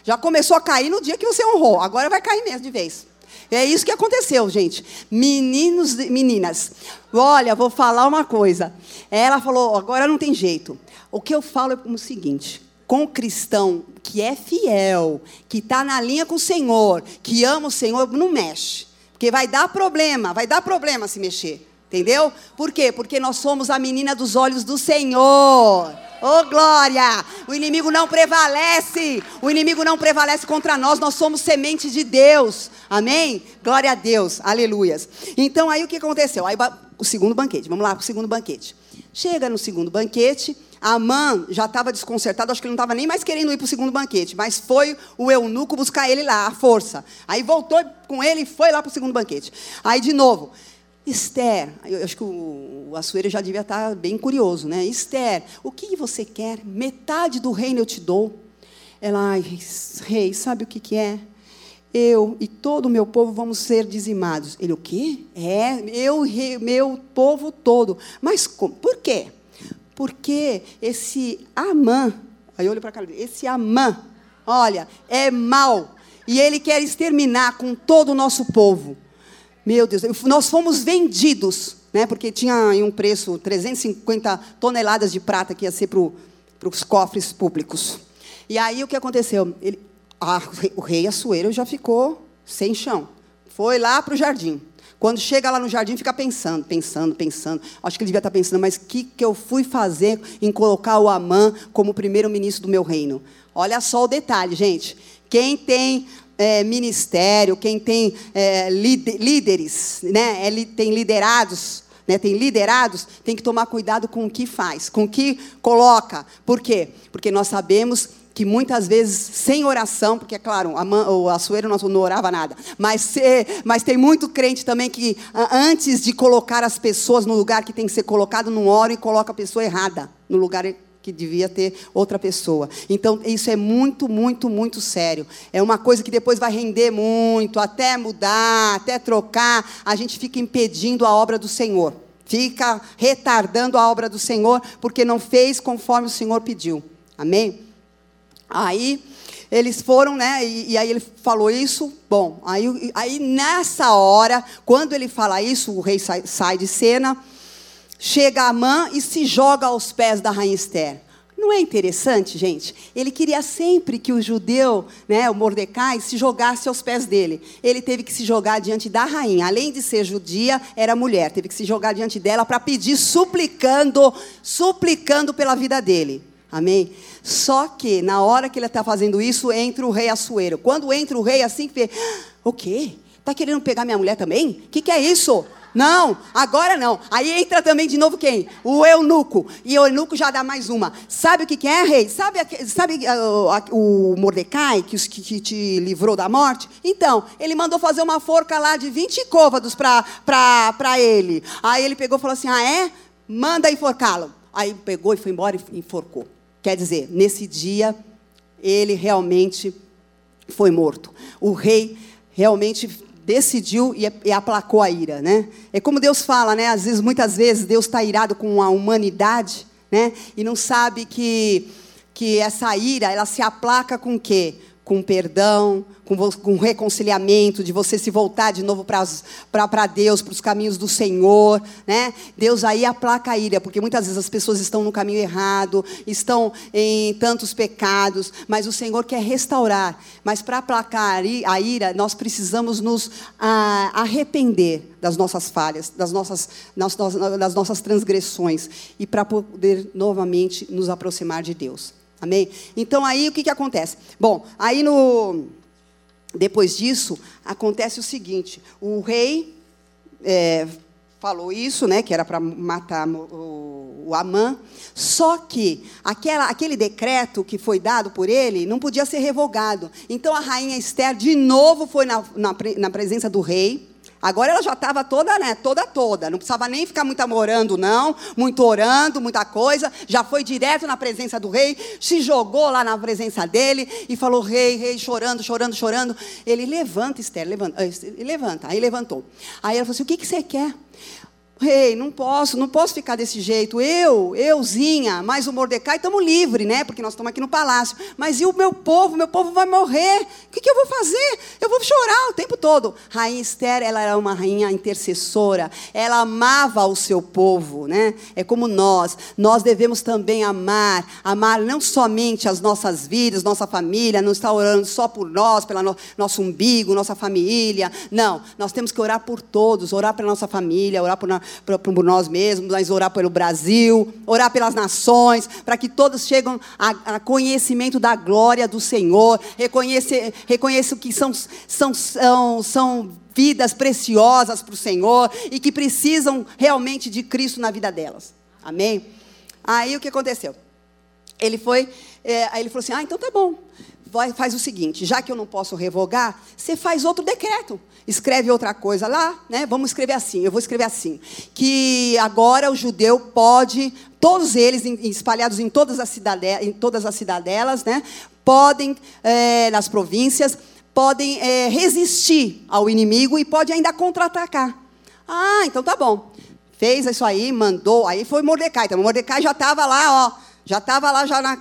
S1: Já começou a cair no dia que você honrou. Agora vai cair mesmo de vez. É isso que aconteceu, gente. Meninos, meninas, olha, vou falar uma coisa. Ela falou, agora não tem jeito. O que eu falo é o seguinte: com o cristão que é fiel, que está na linha com o Senhor, que ama o Senhor, não mexe. Porque vai dar problema, vai dar problema se mexer. Entendeu? Por quê? Porque nós somos a menina dos olhos do Senhor. Oh, glória! O inimigo não prevalece. O inimigo não prevalece contra nós. Nós somos semente de Deus. Amém? Glória a Deus. Aleluias. Então, aí o que aconteceu? Aí, o segundo banquete. Vamos lá para o segundo banquete. Chega no segundo banquete. A já estava desconcertada, acho que ele não estava nem mais querendo ir para o segundo banquete, mas foi o eunuco buscar ele lá, a força. Aí voltou com ele e foi lá para o segundo banquete. Aí, de novo, Esther, eu acho que o, o já devia estar bem curioso, né? Esther, o que você quer? Metade do reino eu te dou. Ela, ai, rei, sabe o que, que é? Eu e todo o meu povo vamos ser dizimados. Ele, o quê? É, eu, meu povo todo. Mas por quê? Porque esse Amã, aí eu olho para cá, esse Amã, olha, é mau. E ele quer exterminar com todo o nosso povo. Meu Deus, nós fomos vendidos, né, porque tinha um preço 350 toneladas de prata que ia ser para os cofres públicos. E aí o que aconteceu? Ele, o rei Assuero já ficou sem chão. Foi lá para o jardim. Quando chega lá no jardim, fica pensando, pensando, pensando. Acho que ele devia estar pensando, mas o que, que eu fui fazer em colocar o Amã como primeiro-ministro do meu reino? Olha só o detalhe, gente. Quem tem é, ministério, quem tem é, líderes, né, é, tem liderados, né, tem liderados, tem que tomar cuidado com o que faz, com o que coloca. Por quê? Porque nós sabemos que muitas vezes sem oração, porque é claro, a, o Açoeiro não, não orava nada, mas, mas tem muito crente também que antes de colocar as pessoas no lugar que tem que ser colocado, não ora e coloca a pessoa errada no lugar que devia ter outra pessoa. Então, isso é muito, muito, muito sério. É uma coisa que depois vai render muito, até mudar, até trocar, a gente fica impedindo a obra do Senhor. Fica retardando a obra do Senhor, porque não fez conforme o Senhor pediu. Amém? Aí eles foram, né? E, e, aí ele falou isso. Bom, aí, aí nessa hora, quando ele fala isso, o rei sai, sai de cena. Chega Amã e se joga aos pés da rainha Esther. Não é interessante, gente? Ele queria sempre que o judeu, né, o Mordecai, se jogasse aos pés dele. Ele teve que se jogar diante da rainha. Além de ser judia, era mulher. Teve que se jogar diante dela para pedir, suplicando, suplicando pela vida dele. Amém? Só que, na hora que ele está fazendo isso, entra o rei Assuero. Quando entra o rei, assim, vê: o quê? Está querendo pegar minha mulher também? O que, que é isso? Não, agora não. Aí entra também de novo quem? O eunuco. E o eunuco já dá mais uma. Sabe o que, que é, rei? Sabe, sabe uh, o Mordecai, que, que, que, te livrou da morte? Então, ele mandou fazer uma forca lá de 20 côvados para ele. Aí ele pegou e falou assim: Ah, é? Manda enforcá-lo. Aí pegou e foi embora e enforcou. Quer dizer, nesse dia, ele realmente foi morto. O rei realmente decidiu e, e, aplacou a ira, né? É como Deus fala, né? Às vezes, muitas vezes, Deus está irado com a humanidade, né? E não sabe que que essa ira ela se aplaca com o quê? Com perdão, com, com reconciliamento, de você se voltar de novo para Deus, para os caminhos do Senhor. Né? Deus aí aplaca a ira, porque muitas vezes as pessoas estão no caminho errado, estão em tantos pecados, mas o Senhor quer restaurar. Mas para aplacar a ira, nós precisamos nos ah, arrepender das nossas falhas, das nossas, das nossas transgressões, e para poder novamente nos aproximar de Deus. Amém? Então aí o que, que acontece? Bom, aí no. Depois disso, acontece o seguinte: o rei é, falou isso, né, que era para matar o, o Amã, só que aquela, aquele decreto que foi dado por ele não podia ser revogado. Então a rainha Esther, de novo, foi na, na, na presença do rei Agora ela já estava toda, né, toda, toda. Não precisava nem ficar muito amorando, não. Muito orando, muita coisa. Já foi direto na presença do rei. Se jogou lá na presença dele e falou, rei, rei, chorando, chorando, chorando. Ele levanta, Esther, levanta. levanta. Aí levantou. Aí ela falou assim, o que, que você quer? Rei, não posso, não posso ficar desse jeito. Eu, euzinha, mais o Mordecai, estamos livres, né? Porque nós estamos aqui no palácio. Mas e o meu povo? Meu povo vai morrer. O que, que, eu vou fazer? Eu vou chorar o tempo todo. Rainha Esther, ela era uma rainha intercessora. Ela amava o seu povo, né? É como nós. Nós devemos também amar. Amar não somente as nossas vidas, nossa família, não estar orando só por nós, pelo no, nosso umbigo, nossa família. Não, nós temos que orar por todos, orar pela nossa família, orar por nós por nós mesmos, mas orar pelo Brasil, orar pelas nações, para que todos cheguem a, a, conhecimento da glória do Senhor, reconhecer, reconheçam que são, são, são, são vidas preciosas para o Senhor e que precisam realmente de Cristo na vida delas. Amém? Aí o que aconteceu? Ele foi, é, aí ele falou assim: ah, então tá bom vai, faz o seguinte: já que eu não posso revogar, você faz outro decreto. Escreve outra coisa lá, né? Vamos escrever assim, eu vou escrever assim. Que agora o judeu pode, todos eles espalhados em todas as, cidade, em todas as cidadelas, né? Podem, é, nas províncias, podem é, resistir ao inimigo e pode ainda contra-atacar. Ah, então tá bom. Fez isso aí, mandou. Aí foi Mordecai. Então, Mordecai já estava lá, ó já estava lá já na,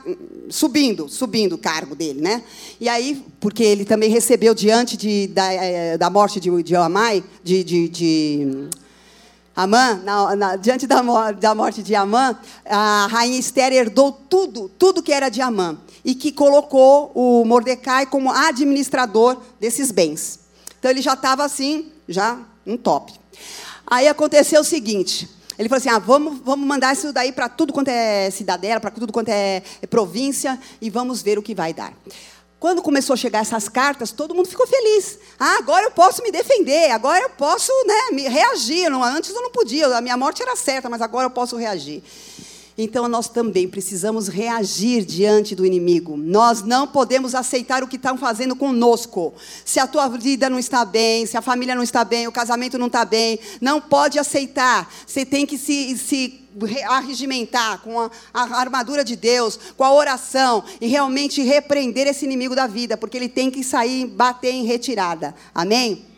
S1: subindo, subindo o cargo dele, né? E aí, porque ele também recebeu diante de, da, é, da morte de, de Amai, de, de, de Amã, na, na, diante da, da morte de Amã, a rainha Esther herdou tudo, tudo que era de Amã, e que colocou o Mordecai como administrador desses bens. Então ele já estava assim, já um top. Aí aconteceu o seguinte: ele falou assim: ah, vamos, vamos mandar isso daí para tudo quanto é cidadela, para tudo quanto é, é província, e vamos ver o que vai dar. Quando começou a chegar essas cartas, todo mundo ficou feliz. Ah, agora eu posso me defender, agora eu posso né, reagir. Antes eu não podia, a minha morte era certa, mas agora eu posso reagir. Então nós também precisamos reagir diante do inimigo. Nós não podemos aceitar o que estão fazendo conosco. Se a tua vida não está bem, se a família não está bem, o casamento não está bem, não pode aceitar. Você tem que se, se arregimentar com a, a, armadura de Deus, com a oração e realmente repreender esse inimigo da vida, porque ele tem que sair, bater em retirada. Amém?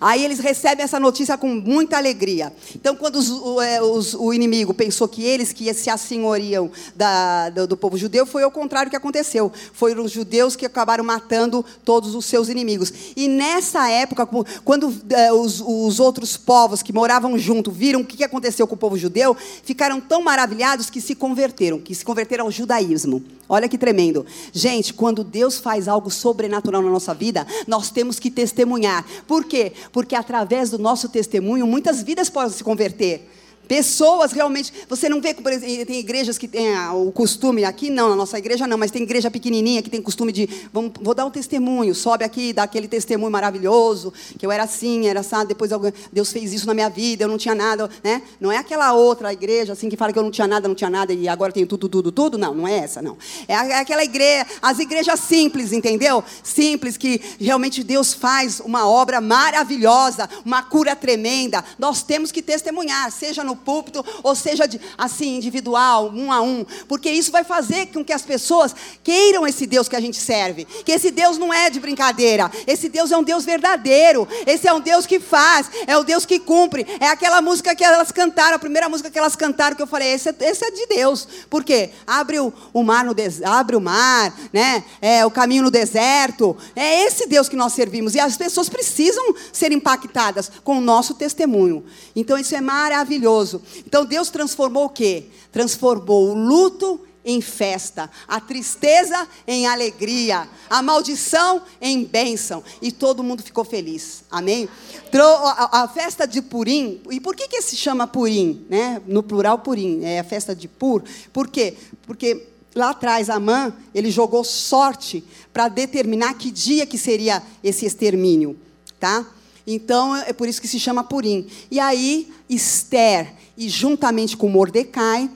S1: Aí eles recebem essa notícia com muita alegria. Então, quando os, o, é, os, o, inimigo pensou que eles que se assenhoriam da, do, do, povo judeu, foi o contrário que aconteceu. Foram os judeus que acabaram matando todos os seus inimigos. E nessa época, quando é, os, os, outros povos que moravam junto viram o que aconteceu com o povo judeu, ficaram tão maravilhados que se converteram, que se converteram ao judaísmo. Olha que tremendo. Gente, quando Deus faz algo sobrenatural na nossa vida, nós temos que testemunhar. Por quê? Porque através do nosso testemunho, muitas vidas podem se converter. Pessoas realmente. Você não vê, por exemplo, tem igrejas que têm o costume, aqui não, na nossa igreja não, mas tem igreja pequenininha que tem costume de. Vamos, vou dar um testemunho, sobe aqui, dá aquele testemunho maravilhoso, que eu era assim, era assim, depois Deus fez isso na minha vida, eu não tinha nada, né? Não é aquela outra igreja assim que fala que eu não tinha nada, não tinha nada e agora tenho tudo, tudo, tudo. Não, não é essa, não. É, é aquela igreja, as igrejas simples, entendeu? Simples, que realmente Deus faz uma obra maravilhosa, uma cura tremenda. Nós temos que testemunhar, seja no no púlpito, ou seja, de, assim, individual, um a um, porque isso vai fazer com que as pessoas queiram esse Deus que a gente serve. Que esse Deus não é de brincadeira, esse Deus é um Deus verdadeiro, esse é um Deus que faz, é o Deus que cumpre. É aquela música que elas cantaram, a primeira música que elas cantaram, que eu falei, esse é, esse é de Deus. Por quê? Abre o, o mar no abre o mar, né? É, o caminho no deserto. É esse Deus que nós servimos. E as pessoas precisam ser impactadas com o nosso testemunho. Então isso é maravilhoso. Então Deus transformou o quê? Transformou o luto em festa, a tristeza em alegria, a maldição em bênção, e todo mundo ficou feliz. Amém? A, festa de Purim, e por que que se chama Purim, né? No plural Purim, é a festa de Pur. Por quê? Porque lá atrás Amã, ele jogou sorte para determinar que dia que seria esse extermínio, tá? Então, é por isso que se chama Purim. E aí, Esther, e juntamente com Mordecai,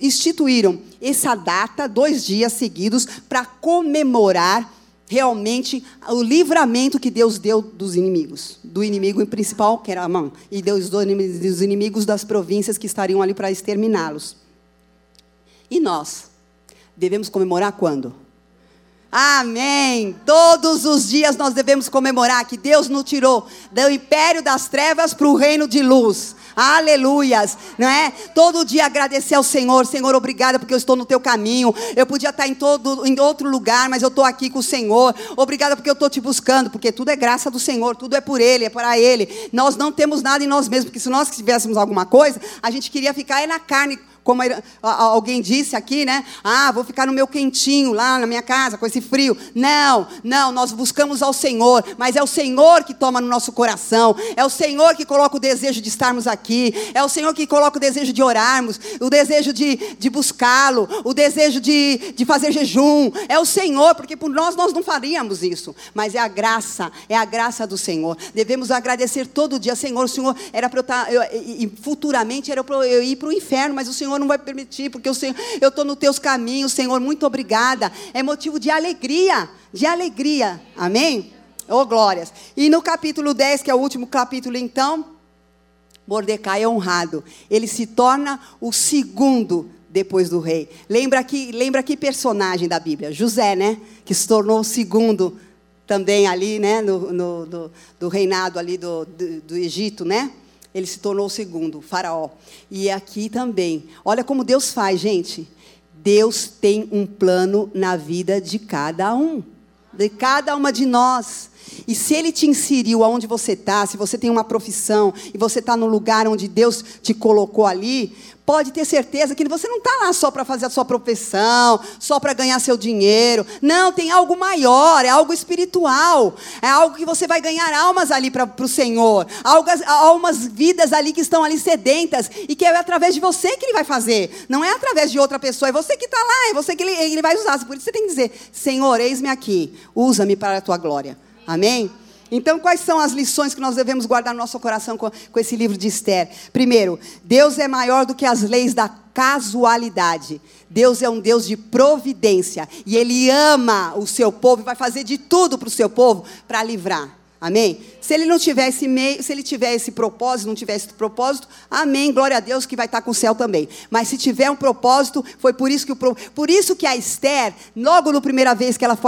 S1: instituíram essa data, dois dias seguidos, para comemorar realmente o livramento que Deus deu dos inimigos. Do inimigo principal, que era Amã, e Deus dos inimigos das províncias que estariam ali para exterminá-los. E nós? Devemos comemorar quando? Amém. Todos os dias nós devemos comemorar que Deus nos tirou do império das trevas para o reino de luz. Aleluias, não é? Todo dia agradecer ao Senhor, Senhor, obrigada porque eu estou no teu caminho. Eu podia estar em todo em outro lugar, mas eu estou aqui com o Senhor. Obrigada porque eu estou te buscando, porque tudo é graça do Senhor, tudo é por ele, é para ele. Nós não temos nada em nós mesmos, porque se nós tivéssemos alguma coisa, a gente queria ficar aí na carne como alguém disse aqui, né? Ah, vou ficar no meu quentinho lá na minha casa com esse frio. Não, não, nós buscamos ao Senhor, mas é o Senhor que toma no nosso coração, é o Senhor que coloca o desejo de estarmos aqui, é o Senhor que coloca o desejo de orarmos, o desejo de, de buscá-lo, o desejo de, de fazer jejum. É o Senhor, porque por nós nós não faríamos isso, mas é a graça, é a graça do Senhor. Devemos agradecer todo dia, Senhor, o Senhor era para eu estar, eu, e futuramente era para eu ir para o inferno, mas o Senhor Senhor não vai permitir, porque o Senhor, eu estou nos teus caminhos, Senhor, muito obrigada. É motivo de alegria, de alegria. Amém? Oh, glórias. E no capítulo 10, que é o último capítulo, então, Mordecai é honrado. Ele se torna o segundo depois do rei. Lembra que, lembra que personagem da Bíblia? José, né? Que se tornou o segundo também ali, né? No, no do, do, reinado ali do, do, do Egito, né? Ele se tornou o segundo, faraó. E aqui também. Olha como Deus faz, gente. Deus tem um plano na vida de cada um, de cada uma de nós. E se Ele te inseriu aonde você está, se você tem uma profissão e você está no lugar onde Deus te colocou ali, pode ter certeza que você não está lá só para fazer a sua profissão, só para ganhar seu dinheiro. Não, tem algo maior, é algo espiritual. É algo que você vai ganhar almas ali para o Senhor. Algas, almas vidas ali que estão ali sedentas e que é através de você que Ele vai fazer. Não é através de outra pessoa, é você que está lá, é você que ele, ele vai usar. Por isso você tem que dizer: Senhor, eis-me aqui, usa-me para a tua glória. Amém? Então, quais são as lições que nós devemos guardar no nosso coração com, com, esse livro de Esther? Primeiro, Deus é maior do que as leis da casualidade. Deus é um Deus de providência. E Ele ama o seu povo e vai fazer de tudo para o seu povo para livrar. Amém? Se ele não tiver esse meio, se ele tiver esse propósito, não tiver esse propósito, amém, glória a Deus que vai estar com o céu também. Mas se tiver um propósito, foi por isso que o por isso que a Esther, logo na primeira vez que ela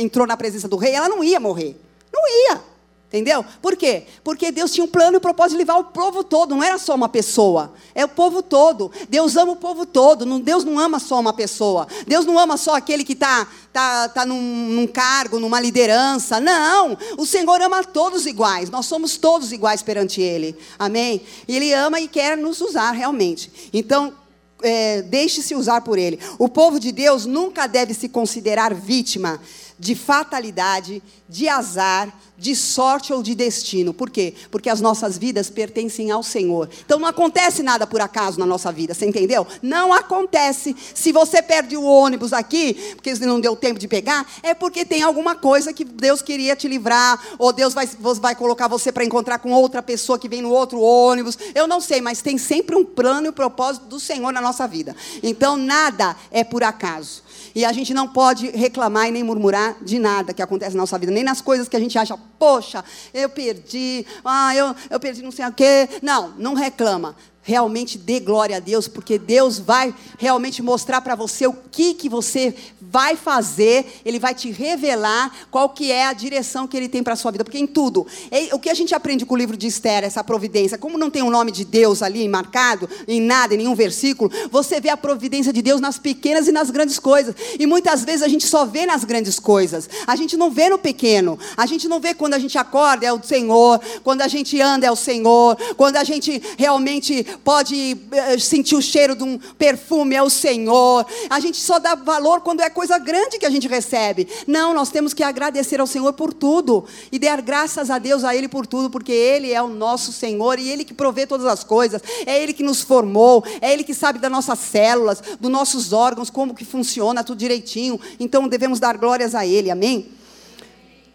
S1: entrou na presença do rei, ela não ia morrer. Não ia. Entendeu? Por quê? Porque Deus tinha um plano e um propósito de levar o povo todo, não era só uma pessoa, é o povo todo. Deus ama o povo todo, Deus não ama só uma pessoa. Deus não ama só aquele que está tá, tá num, num cargo, numa liderança. Não, o Senhor ama todos iguais, nós somos todos iguais perante Ele. Amém? Ele ama e quer nos usar realmente. Então, é, deixe-se usar por Ele. O povo de Deus nunca deve se considerar vítima de fatalidade, de azar, de sorte ou de destino. Por quê? Porque as nossas vidas pertencem ao Senhor. Então não acontece nada por acaso na nossa vida, você entendeu? Não acontece. Se você perde o ônibus aqui, porque não deu tempo de pegar, é porque tem alguma coisa que Deus queria te livrar, ou Deus vai, vai colocar você para encontrar com outra pessoa que vem no outro ônibus. Eu não sei, mas tem sempre um plano e um propósito do Senhor na nossa vida. Então nada é por acaso. E a gente não pode reclamar e nem murmurar de nada que acontece na nossa vida, nem nas coisas que a gente acha, poxa, eu perdi, ah, eu, eu perdi não sei o quê. Não, não reclama realmente dê glória a Deus, porque Deus vai realmente mostrar para você o que, que você vai fazer, Ele vai te revelar qual que é a direção que Ele tem para a sua vida, porque em tudo, o que a gente aprende com o livro de Esther, essa providência, como não tem o nome de Deus ali marcado, em nada, em nenhum versículo, você vê a providência de Deus nas pequenas e nas grandes coisas, e muitas vezes a gente só vê nas grandes coisas, a gente não vê no pequeno, a gente não vê quando a gente acorda, é o Senhor, quando a gente anda, é o Senhor, quando a gente realmente pode eh, sentir o cheiro de um perfume, é o Senhor. A gente só dá valor quando é coisa grande que a gente recebe. Não, nós temos que agradecer ao Senhor por tudo e dar graças a Deus a Ele por tudo, porque Ele é o nosso Senhor e Ele que provê todas as coisas. É Ele que nos formou, é Ele que sabe das nossas células, dos nossos órgãos, como que funciona tudo direitinho. Então devemos dar glórias a Ele. Amém?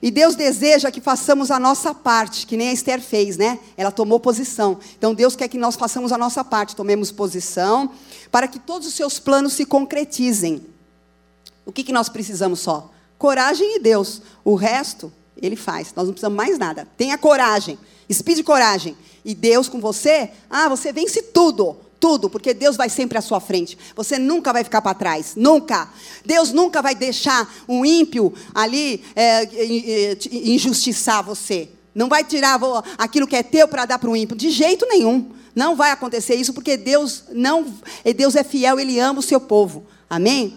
S1: E Deus deseja que façamos a nossa parte, que nem a Esther fez, né? Ela tomou posição. Então Deus quer que nós façamos a nossa parte, tomemos posição, para que todos os seus planos se concretizem. O que, que nós precisamos só? Coragem e Deus. O resto, Ele faz. Nós não precisamos mais nada. Tenha coragem. Speed coragem. E Deus com você, ah, você vence tudo. Tudo, porque Deus vai sempre à sua frente. Você nunca vai ficar para trás. Nunca. Deus nunca vai deixar um ímpio ali é, injustiçar você. Não vai tirar aquilo que é teu para dar para o ímpio. De jeito nenhum. Não vai acontecer isso, porque Deus não. Deus é fiel, Ele ama o seu povo. Amém?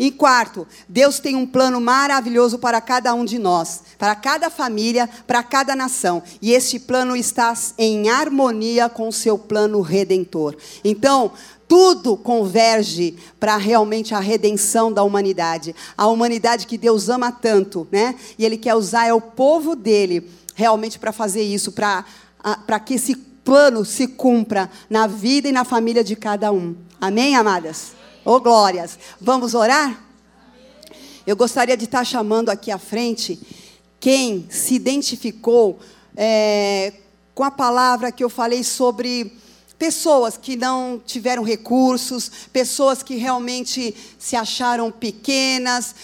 S1: E quarto, Deus tem um plano maravilhoso para cada um de nós, para cada família, para cada nação. E esse plano está em harmonia com o seu plano redentor. Então, tudo converge para realmente a redenção da humanidade. A humanidade que Deus ama tanto, né? E Ele quer usar é o povo dele realmente para fazer isso, para que esse plano se cumpra na vida e na família de cada um. Amém, amadas? Oh, glórias. Vamos orar? Eu gostaria de estar chamando aqui à frente quem se identificou é, com a palavra que eu falei sobre pessoas que não tiveram recursos, pessoas que realmente se acharam pequenas,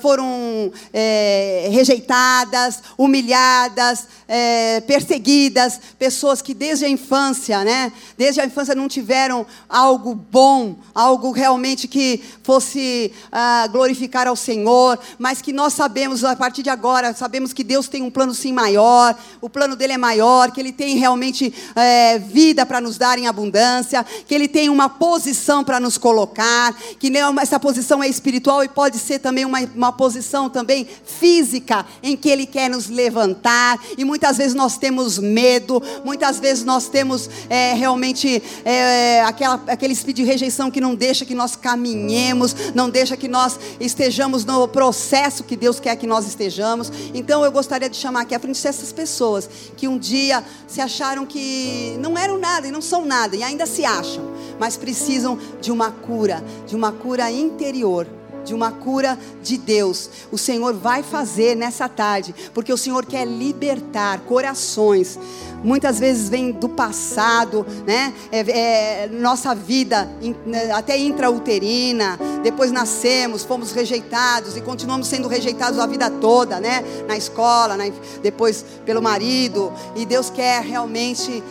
S1: foram é, rejeitadas, humilhadas, é, perseguidas, pessoas que desde a infância, né, desde a infância não tiveram algo bom, algo realmente que fosse ah, glorificar ao Senhor, mas que nós sabemos a partir de agora, sabemos que Deus tem um plano sim maior, o plano dele é maior, que ele tem realmente é, vida para nos dar em abundância, que Ele tem uma posição para nos colocar, que essa posição é espiritual e pode ser também uma, uma posição também física, em que Ele quer nos levantar. E muitas vezes nós temos medo, muitas vezes nós temos é, realmente é, aquela, aquele espírito de rejeição que não deixa que nós caminhemos, não deixa que nós estejamos no processo que Deus quer que nós estejamos. Então eu gostaria de chamar aqui à frente essas pessoas que um dia se acharam que não eram nada e não são nada nada e ainda se acham, mas precisam de uma cura, de uma cura interior de uma cura de Deus. O Senhor vai fazer nessa tarde, porque o Senhor quer libertar corações. Muitas vezes vem do passado, né? É, é, nossa vida, né, até intrauterina, depois nascemos, fomos rejeitados e continuamos sendo rejeitados a vida toda, né? Na escola, na, depois pelo marido. E Deus quer realmente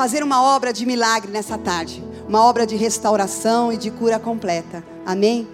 S1: fazer uma obra de milagre nessa tarde, uma obra de restauração e de cura completa. Amém?